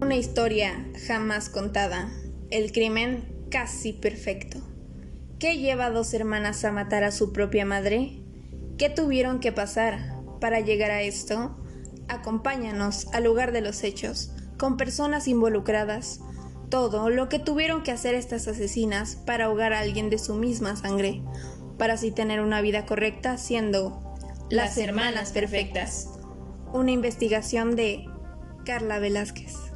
Una historia jamás contada. El crimen casi perfecto. ¿Qué lleva a dos hermanas a matar a su propia madre? ¿Qué tuvieron que pasar para llegar a esto? Acompáñanos al lugar de los hechos, con personas involucradas, todo lo que tuvieron que hacer estas asesinas para ahogar a alguien de su misma sangre, para así tener una vida correcta siendo las hermanas perfectas. Una investigación de Carla Velázquez.